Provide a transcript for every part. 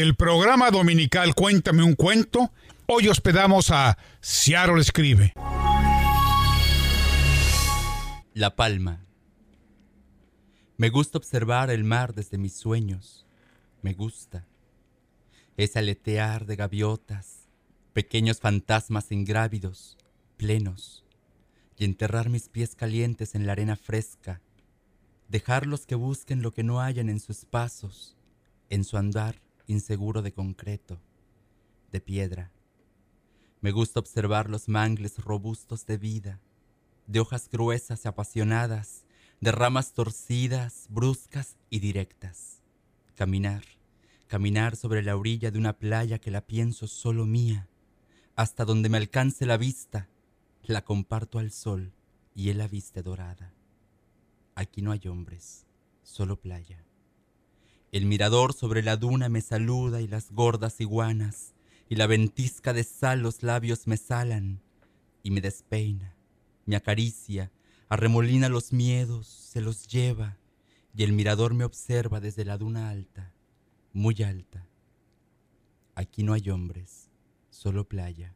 el programa dominical Cuéntame un cuento. Hoy hospedamos a Ciaro Escribe. La Palma. Me gusta observar el mar desde mis sueños. Me gusta. Es aletear de gaviotas, pequeños fantasmas ingrávidos, plenos, y enterrar mis pies calientes en la arena fresca, dejarlos que busquen lo que no hayan en sus pasos, en su andar inseguro de concreto, de piedra. Me gusta observar los mangles robustos de vida, de hojas gruesas y apasionadas, de ramas torcidas, bruscas y directas. Caminar, caminar sobre la orilla de una playa que la pienso solo mía, hasta donde me alcance la vista, la comparto al sol y él la viste dorada. Aquí no hay hombres, solo playa. El mirador sobre la duna me saluda y las gordas iguanas, y la ventisca de sal los labios me salan, y me despeina, me acaricia, arremolina los miedos, se los lleva, y el mirador me observa desde la duna alta, muy alta. Aquí no hay hombres, solo playa.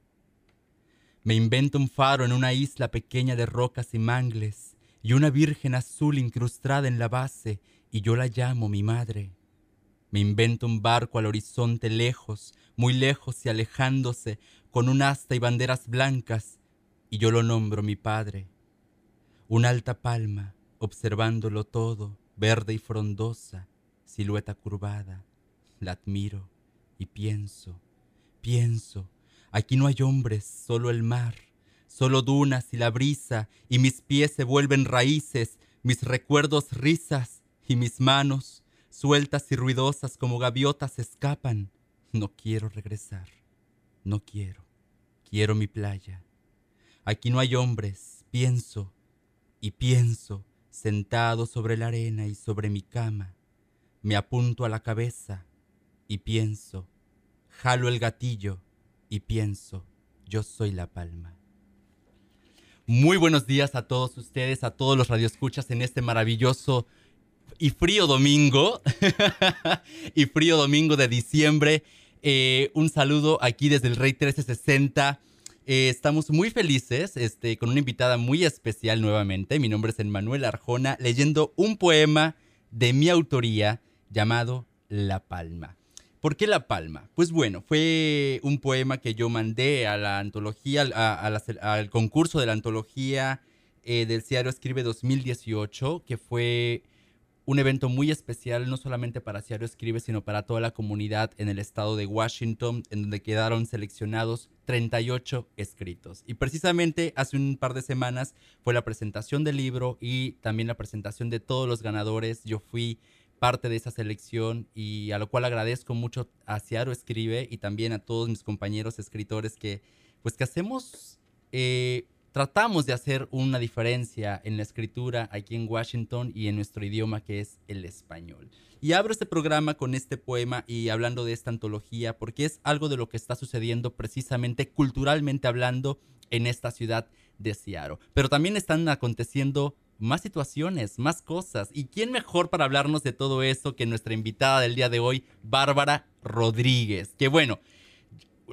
Me invento un faro en una isla pequeña de rocas y mangles, y una virgen azul incrustada en la base, y yo la llamo mi madre. Me invento un barco al horizonte lejos, muy lejos y alejándose, con un asta y banderas blancas, y yo lo nombro mi padre. Una alta palma, observándolo todo, verde y frondosa, silueta curvada, la admiro y pienso, pienso, aquí no hay hombres, solo el mar, solo dunas y la brisa, y mis pies se vuelven raíces, mis recuerdos risas, y mis manos sueltas y ruidosas como gaviotas escapan. No quiero regresar, no quiero, quiero mi playa. Aquí no hay hombres, pienso y pienso, sentado sobre la arena y sobre mi cama. Me apunto a la cabeza y pienso, jalo el gatillo y pienso, yo soy la palma. Muy buenos días a todos ustedes, a todos los radioescuchas en este maravilloso y frío domingo. y frío domingo de diciembre. Eh, un saludo aquí desde el Rey 1360. Eh, estamos muy felices este, con una invitada muy especial nuevamente. Mi nombre es Emmanuel Arjona, leyendo un poema de mi autoría llamado La Palma. ¿Por qué La Palma? Pues bueno, fue un poema que yo mandé a la antología, al concurso de la antología eh, del Ciaro Escribe 2018, que fue un evento muy especial, no solamente para Ciaro Escribe, sino para toda la comunidad en el estado de Washington, en donde quedaron seleccionados 38 escritos. Y precisamente hace un par de semanas fue la presentación del libro y también la presentación de todos los ganadores. Yo fui parte de esa selección y a lo cual agradezco mucho a Ciaro Escribe y también a todos mis compañeros escritores que, pues que hacemos... Eh, tratamos de hacer una diferencia en la escritura aquí en Washington y en nuestro idioma que es el español. Y abro este programa con este poema y hablando de esta antología porque es algo de lo que está sucediendo precisamente culturalmente hablando en esta ciudad de Seattle. Pero también están aconteciendo más situaciones, más cosas. ¿Y quién mejor para hablarnos de todo eso que nuestra invitada del día de hoy, Bárbara Rodríguez? Que bueno,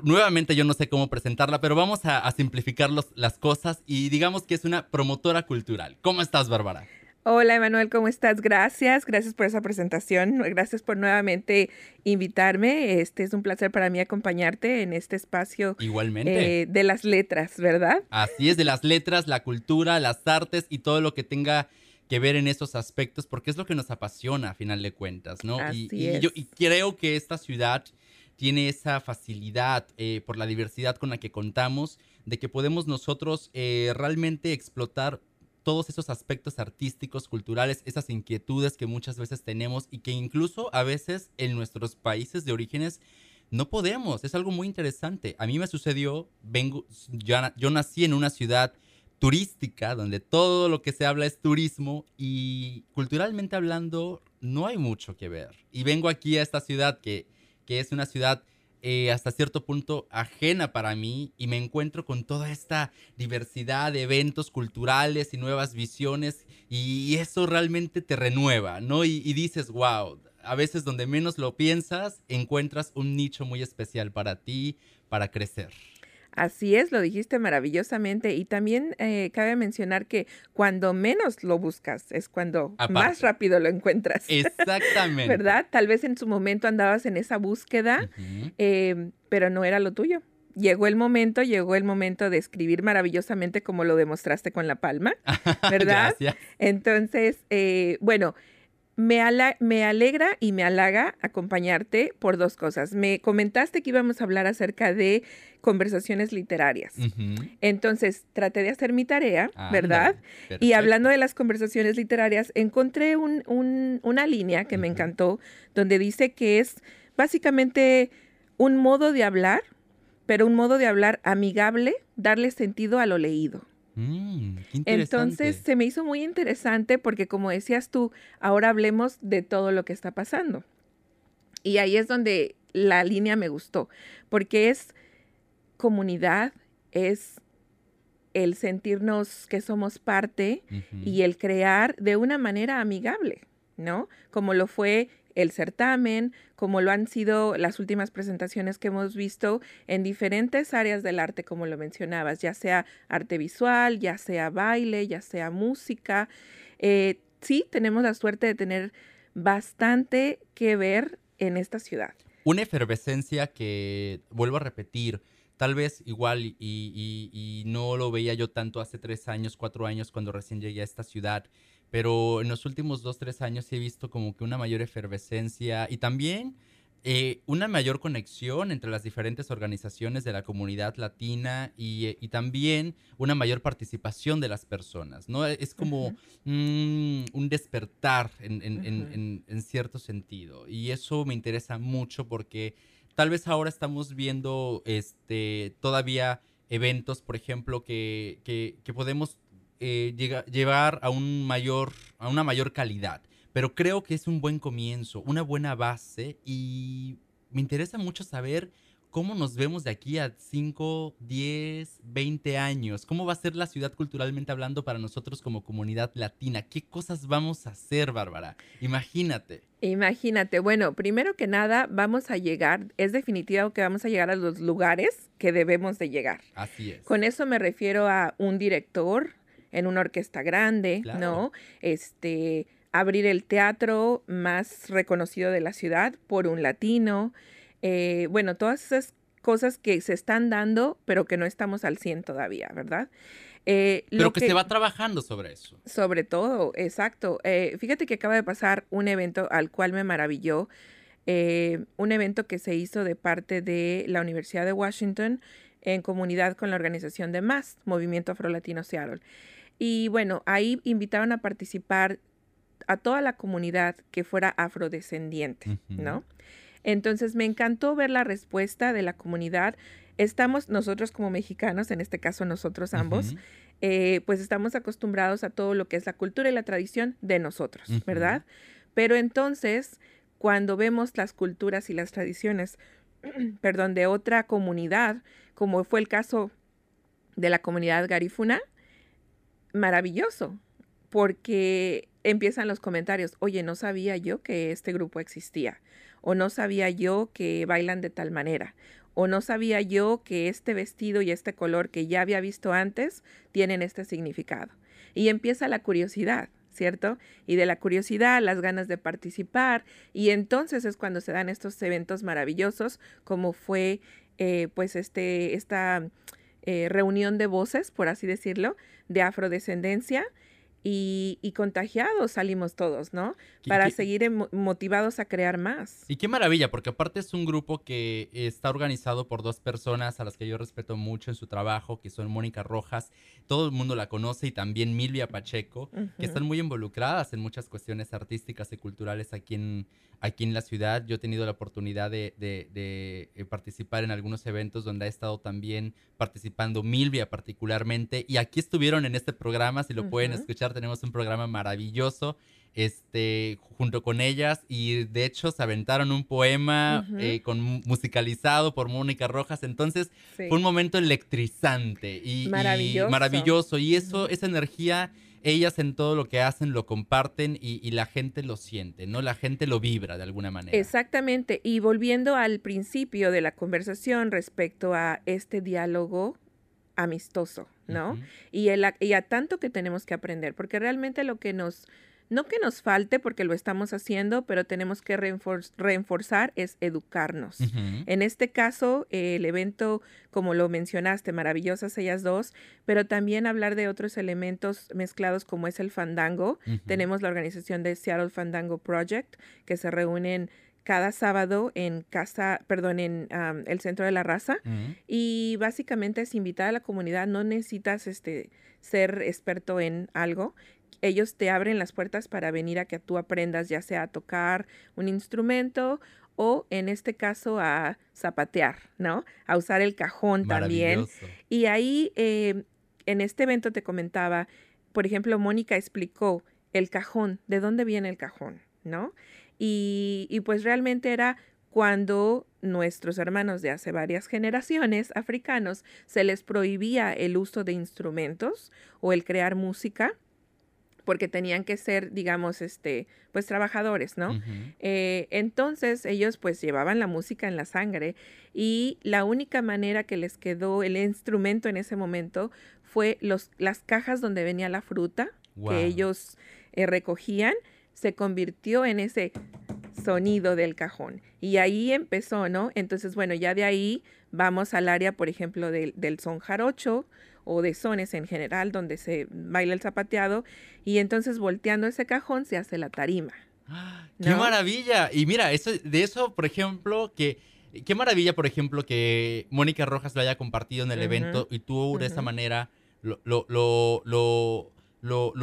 nuevamente yo no sé cómo presentarla, pero vamos a, simplificar las cosas y digamos que es una promotora cultural. ¿Cómo estás, Bárbara? Hola, Emanuel, ¿cómo estás? Gracias, gracias por esa presentación, gracias por nuevamente invitarme. Este es un placer para mí acompañarte en este espacio. Igualmente. Eh, de las letras, ¿verdad? Así es, de las letras, la cultura, las artes y todo lo que tenga que ver en esos aspectos, porque es lo que nos apasiona a final de cuentas, ¿no? Así y, Yo, y creo que esta ciudad tiene esa facilidad eh, por la diversidad con la que contamos, de que podemos nosotros eh, realmente explotar todos esos aspectos artísticos, culturales, esas inquietudes que muchas veces tenemos y que incluso a veces en nuestros países de orígenes no podemos. Es algo muy interesante. A mí me sucedió, vengo, yo nací en una ciudad turística donde todo lo que se habla es turismo y culturalmente hablando no hay mucho que ver. Y vengo aquí a esta ciudad que que es una ciudad eh, hasta cierto punto ajena para mí y me encuentro con toda esta diversidad de eventos culturales y nuevas visiones y eso realmente te renueva, ¿no? Y, dices, wow, a veces donde menos lo piensas, encuentras un nicho muy especial para ti, para crecer. Así es, lo dijiste maravillosamente y también eh, cabe mencionar que cuando menos lo buscas es cuando más rápido lo encuentras. Exactamente. ¿Verdad? Tal vez en su momento andabas en esa búsqueda, eh, pero no era lo tuyo. Llegó el momento, llegó el momento de escribir maravillosamente como lo demostraste con la palma, ¿verdad? Entonces, eh, bueno, me, me, alegra y me halaga acompañarte por dos cosas. Me comentaste que íbamos a hablar acerca de conversaciones literarias. Entonces, traté de hacer mi tarea, ¿verdad? Y hablando de las conversaciones literarias, encontré una línea que me encantó, donde dice que es básicamente un modo de hablar, pero un modo de hablar amigable, darle sentido a lo leído. Mm, Entonces se me hizo muy interesante porque como decías tú, ahora hablemos de todo lo que está pasando. Y ahí es donde la línea me gustó, porque es comunidad, es el sentirnos que somos parte y el crear de una manera amigable, ¿no? Como lo fue el certamen, como lo han sido las últimas presentaciones que hemos visto en diferentes áreas del arte, como lo mencionabas, ya sea arte visual, ya sea baile, ya sea música. Eh, sí, tenemos la suerte de tener bastante que ver en esta ciudad. Una efervescencia que, vuelvo a repetir, tal vez igual y, y, no lo veía yo tanto hace tres años, cuatro años cuando recién llegué a esta ciudad, pero en los últimos dos, tres años he visto como que una mayor efervescencia y también eh, una mayor conexión entre las diferentes organizaciones de la comunidad latina y, eh, también una mayor participación de las personas, ¿no? Es como mm, un despertar en, en, cierto sentido y eso me interesa mucho porque tal vez ahora estamos viendo este, todavía eventos, por ejemplo, que, que, que podemos eh, llevar a, un mayor, a una mayor calidad. Pero creo que es un buen comienzo, una buena base y me interesa mucho saber cómo nos vemos de aquí a 5, 10, 20 años. ¿Cómo va a ser la ciudad culturalmente hablando para nosotros como comunidad latina? ¿Qué cosas vamos a hacer, Bárbara? Imagínate. Imagínate. Bueno, primero que nada, vamos a llegar, es definitivo que vamos a llegar a los lugares que debemos de llegar. Así es. Con eso me refiero a un director, en una orquesta grande, ¿no? Este, abrir el teatro más reconocido de la ciudad por un latino. Eh, bueno, todas esas cosas que se están dando, pero que no estamos al 100 todavía, ¿verdad? Eh, pero que, se va trabajando sobre eso. Sobre todo, exacto. Eh, fíjate que acaba de pasar un evento al cual me maravilló. un evento que se hizo de parte de la Universidad de Washington en comunidad con la organización de MAS, Movimiento Afro-Latino Seattle. Y bueno, ahí invitaron a participar a toda la comunidad que fuera afrodescendiente, ¿no? Entonces me encantó ver la respuesta de la comunidad. Estamos nosotros como mexicanos, en este caso nosotros ambos, eh, pues estamos acostumbrados a todo lo que es la cultura y la tradición de nosotros, ¿verdad? Pero entonces, cuando vemos las culturas y las tradiciones, perdón, de otra comunidad, como fue el caso de la comunidad garifuna, maravilloso, porque empiezan los comentarios, oye, no sabía yo que este grupo existía, o no sabía yo que bailan de tal manera, o no sabía yo que este vestido y este color que ya había visto antes tienen este significado. Y empieza la curiosidad, ¿cierto? Y de la curiosidad, las ganas de participar, y entonces es cuando se dan estos eventos maravillosos, como fue eh, pues este, esta eh, reunión de voces, por así decirlo, de afrodescendencia y, contagiados salimos todos, ¿no? Para seguir motivados a crear más. Y qué maravilla, porque aparte es un grupo que está organizado por dos personas a las que yo respeto mucho en su trabajo, que son Mónica Rojas, todo el mundo la conoce, y también Milvia Pacheco, que están muy involucradas en muchas cuestiones artísticas y culturales aquí en, aquí en la ciudad. Yo he tenido la oportunidad de, de eh, participar en algunos eventos donde ha estado también participando Milvia particularmente, y aquí estuvieron en este programa, si lo pueden escuchar tenemos un programa maravilloso este, junto con ellas y de hecho se aventaron un poema eh, con, musicalizado por Mónica Rojas, entonces fue un momento electrizante y maravilloso y, eso, esa energía ellas en todo lo que hacen lo comparten y, y, la gente lo siente, ¿no? La gente lo vibra de alguna manera. Exactamente. Y volviendo al principio de la conversación respecto a este diálogo amistoso, ¿no? y, el, y a tanto que tenemos que aprender, porque realmente lo que nos no que nos falte porque lo estamos haciendo, pero tenemos que reenforzar es educarnos. En este caso, el evento, como lo mencionaste, maravillosas ellas dos, pero también hablar de otros elementos mezclados como es el fandango. Tenemos la organización de Seattle Fandango Project, que se reúnen cada sábado en casa, perdón, en el Centro de la Raza. Y básicamente es invitar a la comunidad, no necesitas este, ser experto en algo ellos te abren las puertas para venir a que tú aprendas ya sea a tocar un instrumento o en este caso a zapatear, ¿no? A usar el cajón también. Y ahí, eh, en este evento te comentaba, por ejemplo, Mónica explicó el cajón, de dónde viene el cajón, ¿no? Y, y pues realmente era cuando nuestros hermanos de hace varias generaciones africanos se les prohibía el uso de instrumentos o el crear música porque tenían que ser, digamos, este, pues trabajadores, ¿no? Eh, entonces ellos pues llevaban la música en la sangre y la única manera que les quedó el instrumento en ese momento fue los, las cajas donde venía la fruta que ellos eh, recogían, se convirtió en ese sonido del cajón. Y ahí empezó, ¿no? Entonces, bueno, ya de ahí vamos al área, por ejemplo, del, del son jarocho, o de sones en general donde se baila el zapateado y entonces volteando ese cajón se hace la tarima. ¡Qué maravilla! Y mira, eso, de eso, por ejemplo, que... Qué maravilla, por ejemplo, que Mónica Rojas lo haya compartido en el evento y tú de esa manera lo, lo, lo, lo,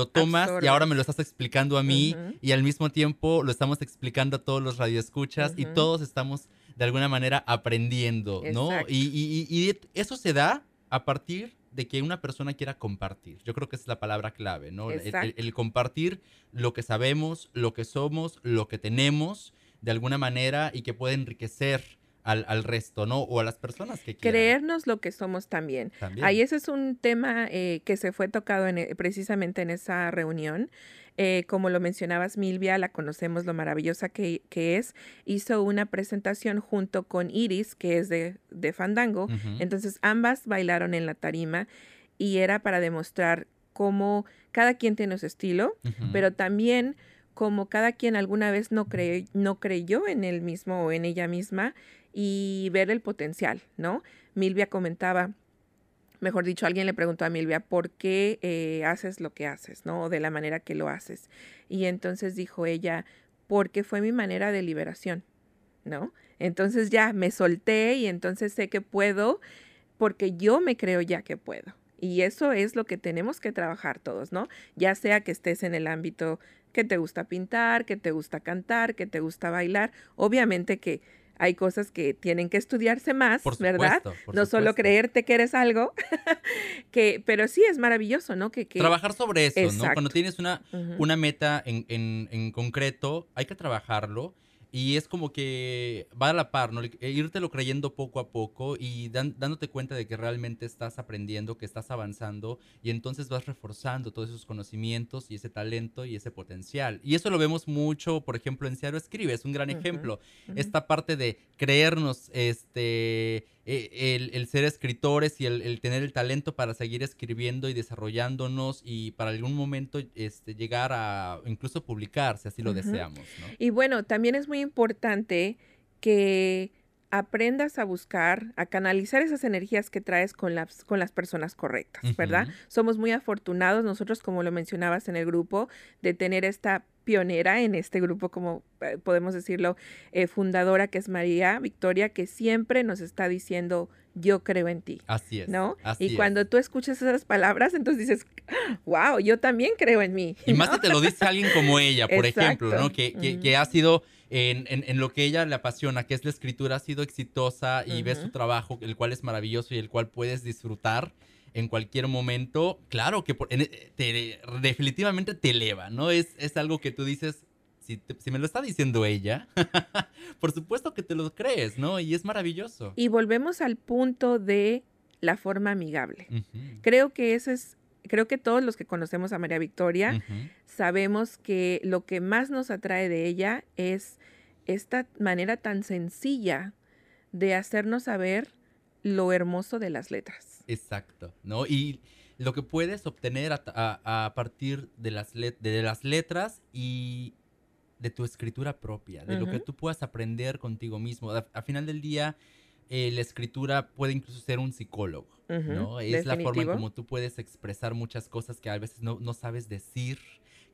tomas y ahora me lo estás explicando a mí y al mismo tiempo lo estamos explicando a todos los radioescuchas y todos estamos de alguna manera aprendiendo, ¿no? Y, y, y, eso se da a partir de que una persona quiera compartir. Yo creo que es la palabra clave, ¿no? El, compartir lo que sabemos, lo que somos, lo que tenemos, de alguna manera, y que puede enriquecer al, resto, ¿no? O a las personas que quieran. Creernos lo que somos también. Ahí ese es un tema eh, que se fue tocado en, e, precisamente en esa reunión. Eh, como lo mencionabas, Milvia, la conocemos lo maravillosa que, es. Hizo una presentación junto con Iris, que es de, Fandango. Entonces, ambas bailaron en la tarima y era para demostrar cómo cada quien tiene su estilo, pero también como cada quien alguna vez no, no creyó en él mismo o en ella misma y ver el potencial, ¿no? Milvia comentaba mejor dicho, alguien le preguntó a Milvia, ¿por qué eh, haces lo que haces, no? De la manera que lo haces. Y entonces dijo ella, porque fue mi manera de liberación, ¿no? Entonces ya me solté y entonces sé que puedo porque yo me creo ya que puedo. Y eso es lo que tenemos que trabajar todos, ¿no? Ya sea que estés en el ámbito que te gusta pintar, que te gusta cantar, que te gusta bailar. Obviamente que hay cosas que tienen que estudiarse más, ¿verdad? no solo creerte que eres algo, que, pero sí es maravilloso, ¿no? Que, Trabajar sobre eso, ¿no? Cuando tienes una, una meta en, en, en concreto, hay que trabajarlo y es como que va a la par, ¿no? E lo creyendo poco a poco y dándote cuenta de que realmente estás aprendiendo, que estás avanzando y entonces vas reforzando todos esos conocimientos y ese talento y ese potencial. Y eso lo vemos mucho, por ejemplo, en Ciaro Escribe, es un gran ejemplo. Esta parte de creernos, este eh, el, ser escritores y el, tener el talento para seguir escribiendo y desarrollándonos y para algún momento este, llegar a incluso publicar, si así lo deseamos. Y bueno, también es muy importante que aprendas a buscar, a canalizar esas energías que traes con las, con las personas correctas, ¿verdad? Somos muy afortunados nosotros, como lo mencionabas en el grupo, de tener esta pionera en este grupo, como eh, podemos decirlo, eh, fundadora, que es María Victoria, que siempre nos está diciendo, yo creo en ti. Así es. ¿No? y cuando tú escuchas esas palabras, entonces dices, wow, yo también creo en mí. Y más que te lo dice alguien como ella, por ejemplo, ¿no? Que, que, ha sido en, en, lo que ella le apasiona, que es la escritura, ha sido exitosa y ves su trabajo, el cual es maravilloso y el cual puedes disfrutar en cualquier momento, claro que te, definitivamente te eleva, ¿no? Es, es algo que tú dices, si, si, me lo está diciendo ella, por supuesto que te lo crees, ¿no? Y es maravilloso. Y volvemos al punto de la forma amigable. Creo que ese es creo que todos los que conocemos a María Victoria sabemos que lo que más nos atrae de ella es esta manera tan sencilla de hacernos saber lo hermoso de las letras. Exacto, ¿no? Y lo que puedes obtener a, a- a partir de las, let- de las letras y de tu escritura propia, de lo que tú puedas aprender contigo mismo. A, a final del día, eh, la escritura puede incluso ser un psicólogo, ¿no? Es la forma en como tú puedes expresar muchas cosas que a veces no, no sabes decir,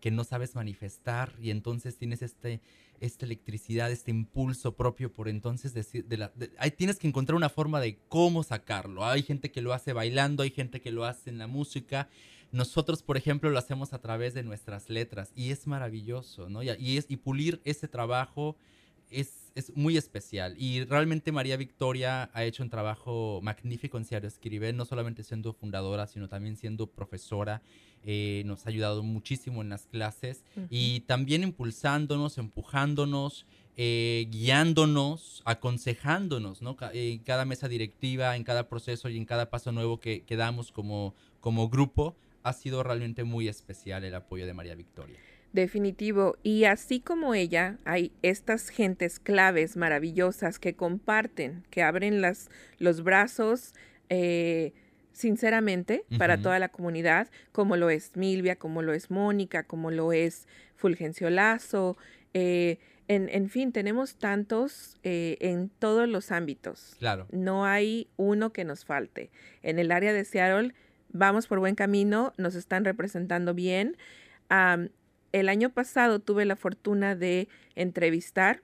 que no sabes manifestar, y entonces tienes este, esta electricidad, este impulso propio por entonces decir, de la, de- tienes que encontrar una forma de cómo sacarlo. Hay gente que lo hace bailando, hay gente que lo hace en la música. Nosotros, por ejemplo, lo hacemos a través de nuestras letras y es maravilloso, ¿no? Y, y es, y pulir ese trabajo es, es muy especial. Y realmente María Victoria ha hecho un trabajo magnífico en Ciaro Escribe, no solamente siendo fundadora, sino también siendo profesora. Eh, nos ha ayudado muchísimo en las clases y también impulsándonos, empujándonos, eh, guiándonos, aconsejándonos, ¿no? En cada mesa directiva, en cada proceso y en cada paso nuevo que, que damos como, como grupo, ha sido realmente muy especial el apoyo de María Victoria. Definitivo. Y así como ella, hay estas gentes claves maravillosas que comparten, que abren las, los brazos eh, sinceramente para toda la comunidad, como lo es Milvia, como lo es Mónica, como lo es Fulgencio Lazo. eh, en, en fin, tenemos tantos eh, en todos los ámbitos. Claro. No hay uno que nos falte. En el área de Seattle vamos por buen camino, nos están representando bien. El año pasado tuve la fortuna de entrevistar,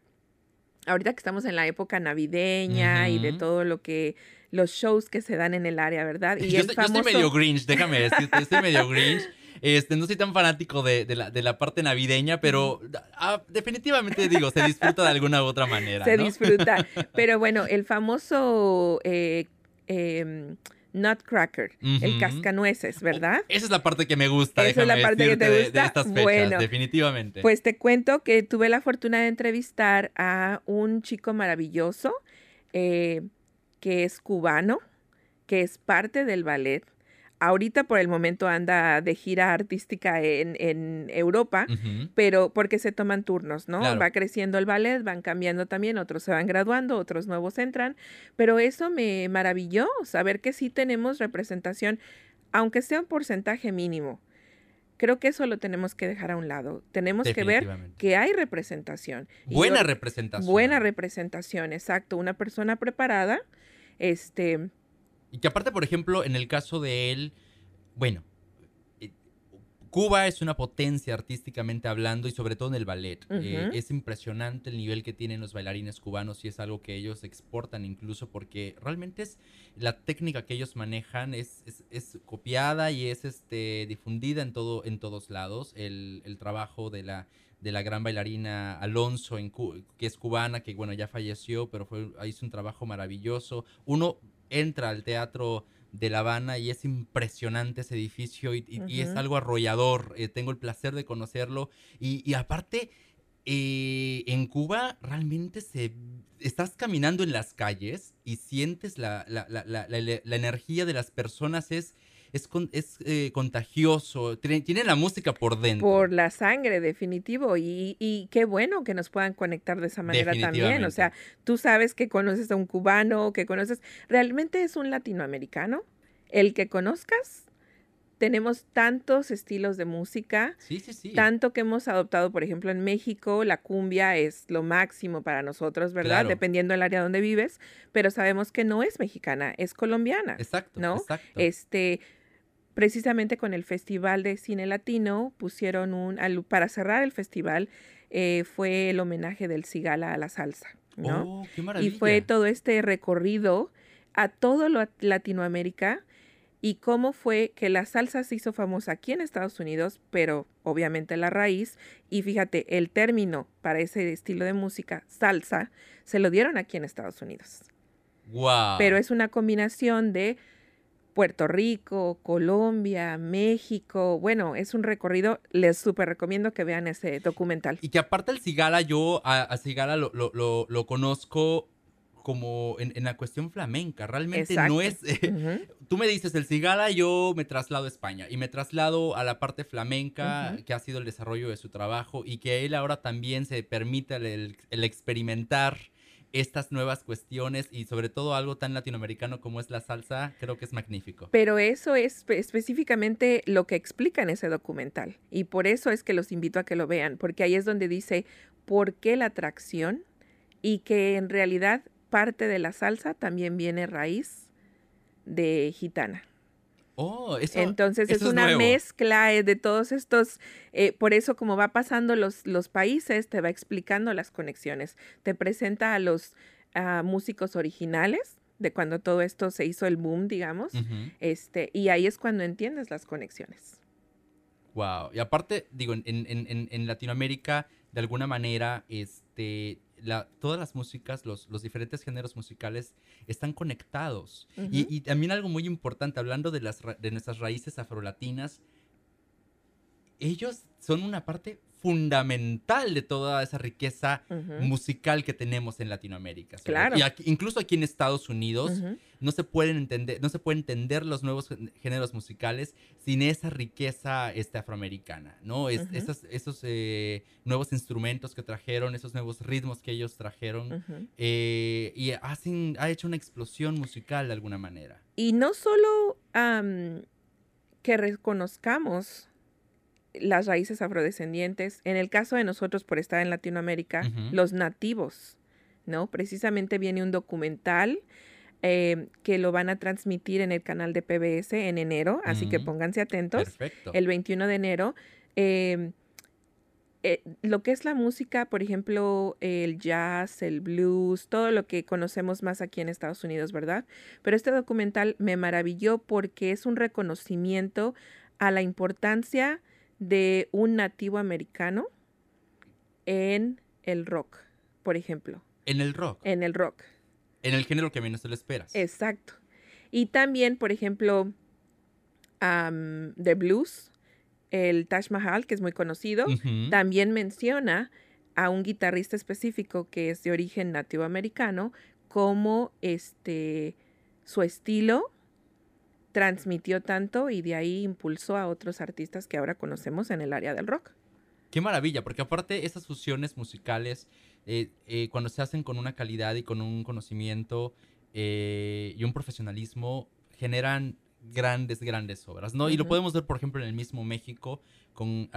ahorita que estamos en la época navideña y de todo lo que, los shows que se dan en el área, ¿verdad? Y yo, el estoy, yo estoy famoso- medio Grinch, déjame decirte, estoy medio Grinch. Este, no soy tan fanático de, de la, de la parte navideña, pero ah, definitivamente digo, se disfruta de alguna u otra manera. se ¿no? disfruta. Pero bueno, el famoso eh, em, Nutcracker, el cascanueces, ¿verdad? Esa es la parte que me gusta, Esa es la parte que te de- gusta. De, estas fechas, Bueno, definitivamente. Pues te cuento que tuve la fortuna de entrevistar a un chico maravilloso eh, que es cubano, que es parte del ballet. Ahorita por el momento anda de gira artística en, en Europa, pero porque se toman turnos, ¿no? Claro. Va creciendo el ballet, van cambiando también, otros se van graduando, otros nuevos entran, pero eso me maravilló, saber que sí tenemos representación, aunque sea un porcentaje mínimo. Creo que eso lo tenemos que dejar a un lado. Tenemos que ver que hay representación. Buena yo- representación. Buena representación, exacto. Una persona preparada, este, Y que aparte, por ejemplo, en el caso de él, bueno, eh, Cuba es una potencia artísticamente hablando y sobre todo en el ballet. Eh, es impresionante el nivel que tienen los bailarines cubanos y es algo que ellos exportan incluso porque realmente es la técnica que ellos manejan es, es, es copiada y es este, difundida en, todo, en todos lados. El, el trabajo de la, de la gran bailarina Alonso, en que es cubana, que bueno, ya falleció, pero fue, hizo un trabajo maravilloso. Uno entra al teatro de La Habana y es impresionante ese edificio y, y- y es algo arrollador. eh, tengo el placer de conocerlo y, y aparte, eh, en Cuba realmente se... Estás caminando en las calles y sientes la, la- la- la energía de las personas, es, es, con- es eh, contagioso, tiene, tiene la música por dentro. por la sangre, definitivo. Y, y qué bueno que nos puedan conectar de esa manera también. O sea, tú sabes que conoces a un cubano, que conoces, realmente es un latinoamericano. El que conozcas, tenemos tantos estilos de música, Sí, sí, sí. tanto que hemos adoptado, por ejemplo, en México, la cumbia es lo máximo para nosotros, ¿verdad? Claro. Dependiendo del área donde vives, pero sabemos que no es mexicana, es colombiana. Exacto, ¿no? exacto. Este, precisamente con el Festival de Cine Latino pusieron un, al- para cerrar el festival, eh, fue el homenaje del Cigala a la salsa, ¿no? Oh, qué y maravilla. fue todo este recorrido a todo lo- Latinoamérica y cómo fue que la salsa se hizo famosa aquí en Estados Unidos, pero obviamente la raíz, y fíjate, el término para ese estilo de música, salsa, se lo dieron aquí en Estados Unidos Guau. pero es una combinación de Puerto Rico, Colombia, México. Bueno, es un recorrido. Les súper recomiendo que vean ese documental. Y que aparte el Cigala, yo a, a Cigala lo, lo, lo, lo conozco como en, la cuestión flamenca. Realmente no es... Tú me dices el cigala, yo me traslado a España y me traslado a la parte flamenca, que ha sido el desarrollo de su trabajo y que él ahora también se permite el, el experimentar estas nuevas cuestiones y sobre todo algo tan latinoamericano como es la salsa, creo que es magnífico. Pero eso es específicamente lo que explica en ese documental y por eso es que los invito a que lo vean, porque ahí es donde dice por qué la atracción y que en realidad parte de la salsa también viene raíz de gitana. Oh, eso, Entonces es una mezcla eh, de todos estos, eh, por eso como va pasando los, los países, te va explicando las conexiones, te presenta a los músicos originales de cuando todo esto se hizo el boom, digamos, este, y ahí es cuando entiendes las conexiones. Wow, y aparte, digo, en, en, en Latinoamérica, de alguna manera, este, todas las músicas, los, los, diferentes géneros musicales están conectados. y, y, también algo muy importante, hablando de, las, de nuestras raíces afrolatinas, ellos son una parte fundamental de toda esa riqueza musical que tenemos en Latinoamérica. Claro. Y incluso aquí en Estados Unidos no se pueden entender, no se pueden entender los nuevos géneros musicales sin esa riqueza este, afroamericana, ¿no? Es, esos eh, nuevos instrumentos que trajeron, esos nuevos ritmos que ellos trajeron, eh, y hacen, ha hecho una explosión musical de alguna manera. Y no solo que reconozcamos las raíces afrodescendientes, en el caso de nosotros por estar en Latinoamérica, los nativos, ¿no? Precisamente viene un documental eh, que lo van a transmitir en el canal de PBS en enero, así que pónganse atentos. Perfecto. El 21 de enero. Em, eh, lo que es la música, por ejemplo, el jazz, el blues, todo lo que conocemos más aquí en Estados Unidos, ¿verdad? Pero este documental me maravilló porque es un reconocimiento a la importancia de un nativo americano en el rock, por ejemplo. En el rock. En el rock. En el género que menos te lo esperas. Exacto. Y también, por ejemplo, de blues, el Taj Mahal, que es muy conocido, también menciona a un guitarrista específico que es de origen nativo americano como este su estilo transmitió tanto y de ahí impulsó a otros artistas que ahora conocemos en el área del rock. Qué maravilla, porque aparte esas fusiones musicales, eh, eh, cuando se hacen con una calidad y con un conocimiento eh, y un profesionalismo, generan grandes, grandes obras, ¿no? Y lo podemos ver, por ejemplo, en el mismo México, con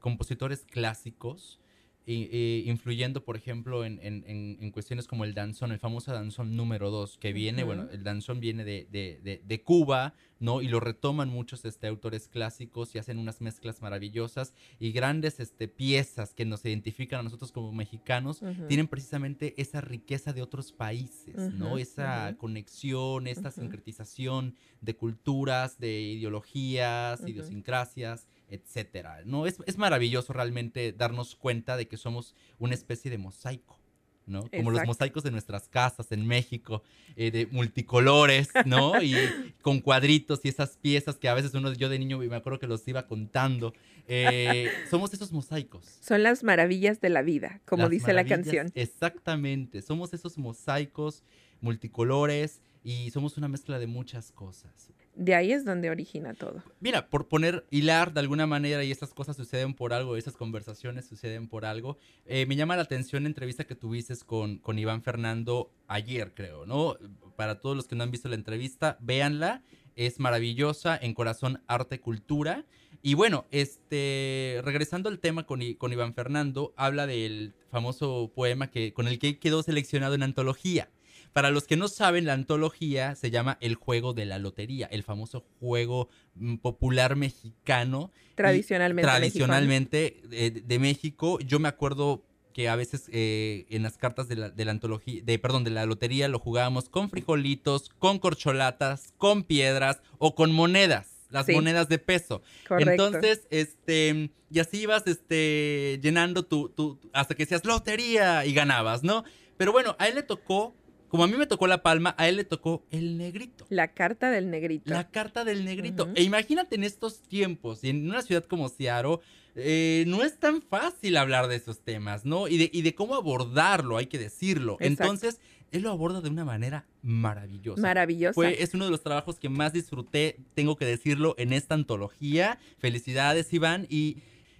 compositores clásicos influyendo, por ejemplo, en, en, en, cuestiones como el danzón, el famoso danzón número 2, que viene, bueno, el danzón viene de, de, de, Cuba, ¿no? Y lo retoman muchos este, autores clásicos y hacen unas mezclas maravillosas y grandes este, piezas que nos identifican a nosotros como mexicanos, tienen precisamente esa riqueza de otros países, ¿no? Esa conexión, esta sincretización de culturas, de ideologías, idiosincrasias etcétera. ¿no? Es, es, maravilloso realmente darnos cuenta de que somos una especie de mosaico. ¿no? Como los mosaicos de nuestras casas en México, eh, de multicolores, ¿no? Y con cuadritos y esas piezas que a veces uno, yo de niño me acuerdo que los iba contando. Eh, somos esos mosaicos. Son las maravillas de la vida, como dice la canción. Exactamente, somos esos mosaicos multicolores y somos una mezcla de muchas cosas. De ahí es donde origina todo. Mira, por poner hilar de alguna manera y esas cosas suceden por algo, esas conversaciones suceden por algo, eh, me llama la atención la entrevista que tuviste con, con Iván Fernando ayer, creo, ¿no? Para todos los que no han visto la entrevista, véanla, es maravillosa, en corazón, arte, cultura. Y bueno, este, regresando al tema con, con Iván Fernando, habla del famoso poema que, con el que quedó seleccionado en antología. Para los que no saben, la antología se llama El Juego de la Lotería, el famoso juego mm, popular mexicano. Tradicionalmente. tradicionalmente de, México. Yo me acuerdo que a veces eh, en las cartas de la, antología, de, perdón, de la lotería lo jugábamos con frijolitos, con corcholatas, con piedras o con monedas las monedas de peso. Correcto. Entonces, este, y así ibas, este, llenando tu, tu, hasta que decías lotería y ganabas, ¿no? Pero bueno, a él le tocó como a mí me tocó la palma, a él le tocó el negrito. La carta del negrito. La carta del negrito. E imagínate en estos tiempos, y en una ciudad como Seattle, eh, no es tan fácil hablar de esos temas, ¿no? Y de, y de cómo abordarlo, hay que decirlo. Exacto. Entonces, él lo aborda de una manera maravillosa. Maravillosa. Fue, es uno de los trabajos que más disfruté, tengo que decirlo, en esta antología. Felicidades, Iván. Y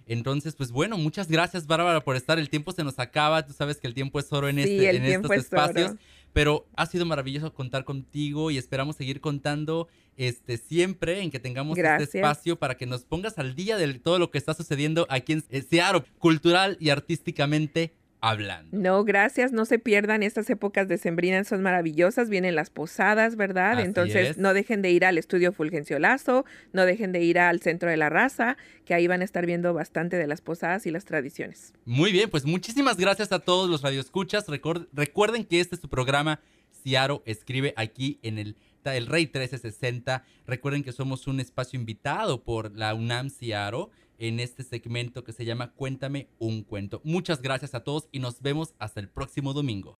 entonces, pues bueno, muchas gracias, Bárbara, por estar. El tiempo se nos acaba. Tú sabes que el tiempo es oro en, Sí, este, el en estos es oro. Pero ha sido maravilloso contar contigo y esperamos seguir contando este siempre en que tengamos Gracias. este espacio para que nos pongas al día de todo lo que está sucediendo aquí en eh, Seattle, cultural y artísticamente hablando. No, gracias. No se pierdan estas épocas decembrinas, son maravillosas. Vienen las posadas, ¿verdad? Así Entonces, es. no dejen de ir al estudio Fulgencio Lazo, no dejen de ir al Centro de la Raza, que ahí van a estar viendo bastante de las posadas y las tradiciones. Muy bien, pues muchísimas gracias a todos los radioescuchas. Record- recuerden que este es su programa Ciaro Escribe aquí en el, el Rey 1360. Recuerden que somos un espacio invitado por la UNAM Ciaro en este segmento que se llama Cuéntame un cuento. Muchas gracias a todos y nos vemos hasta el próximo domingo.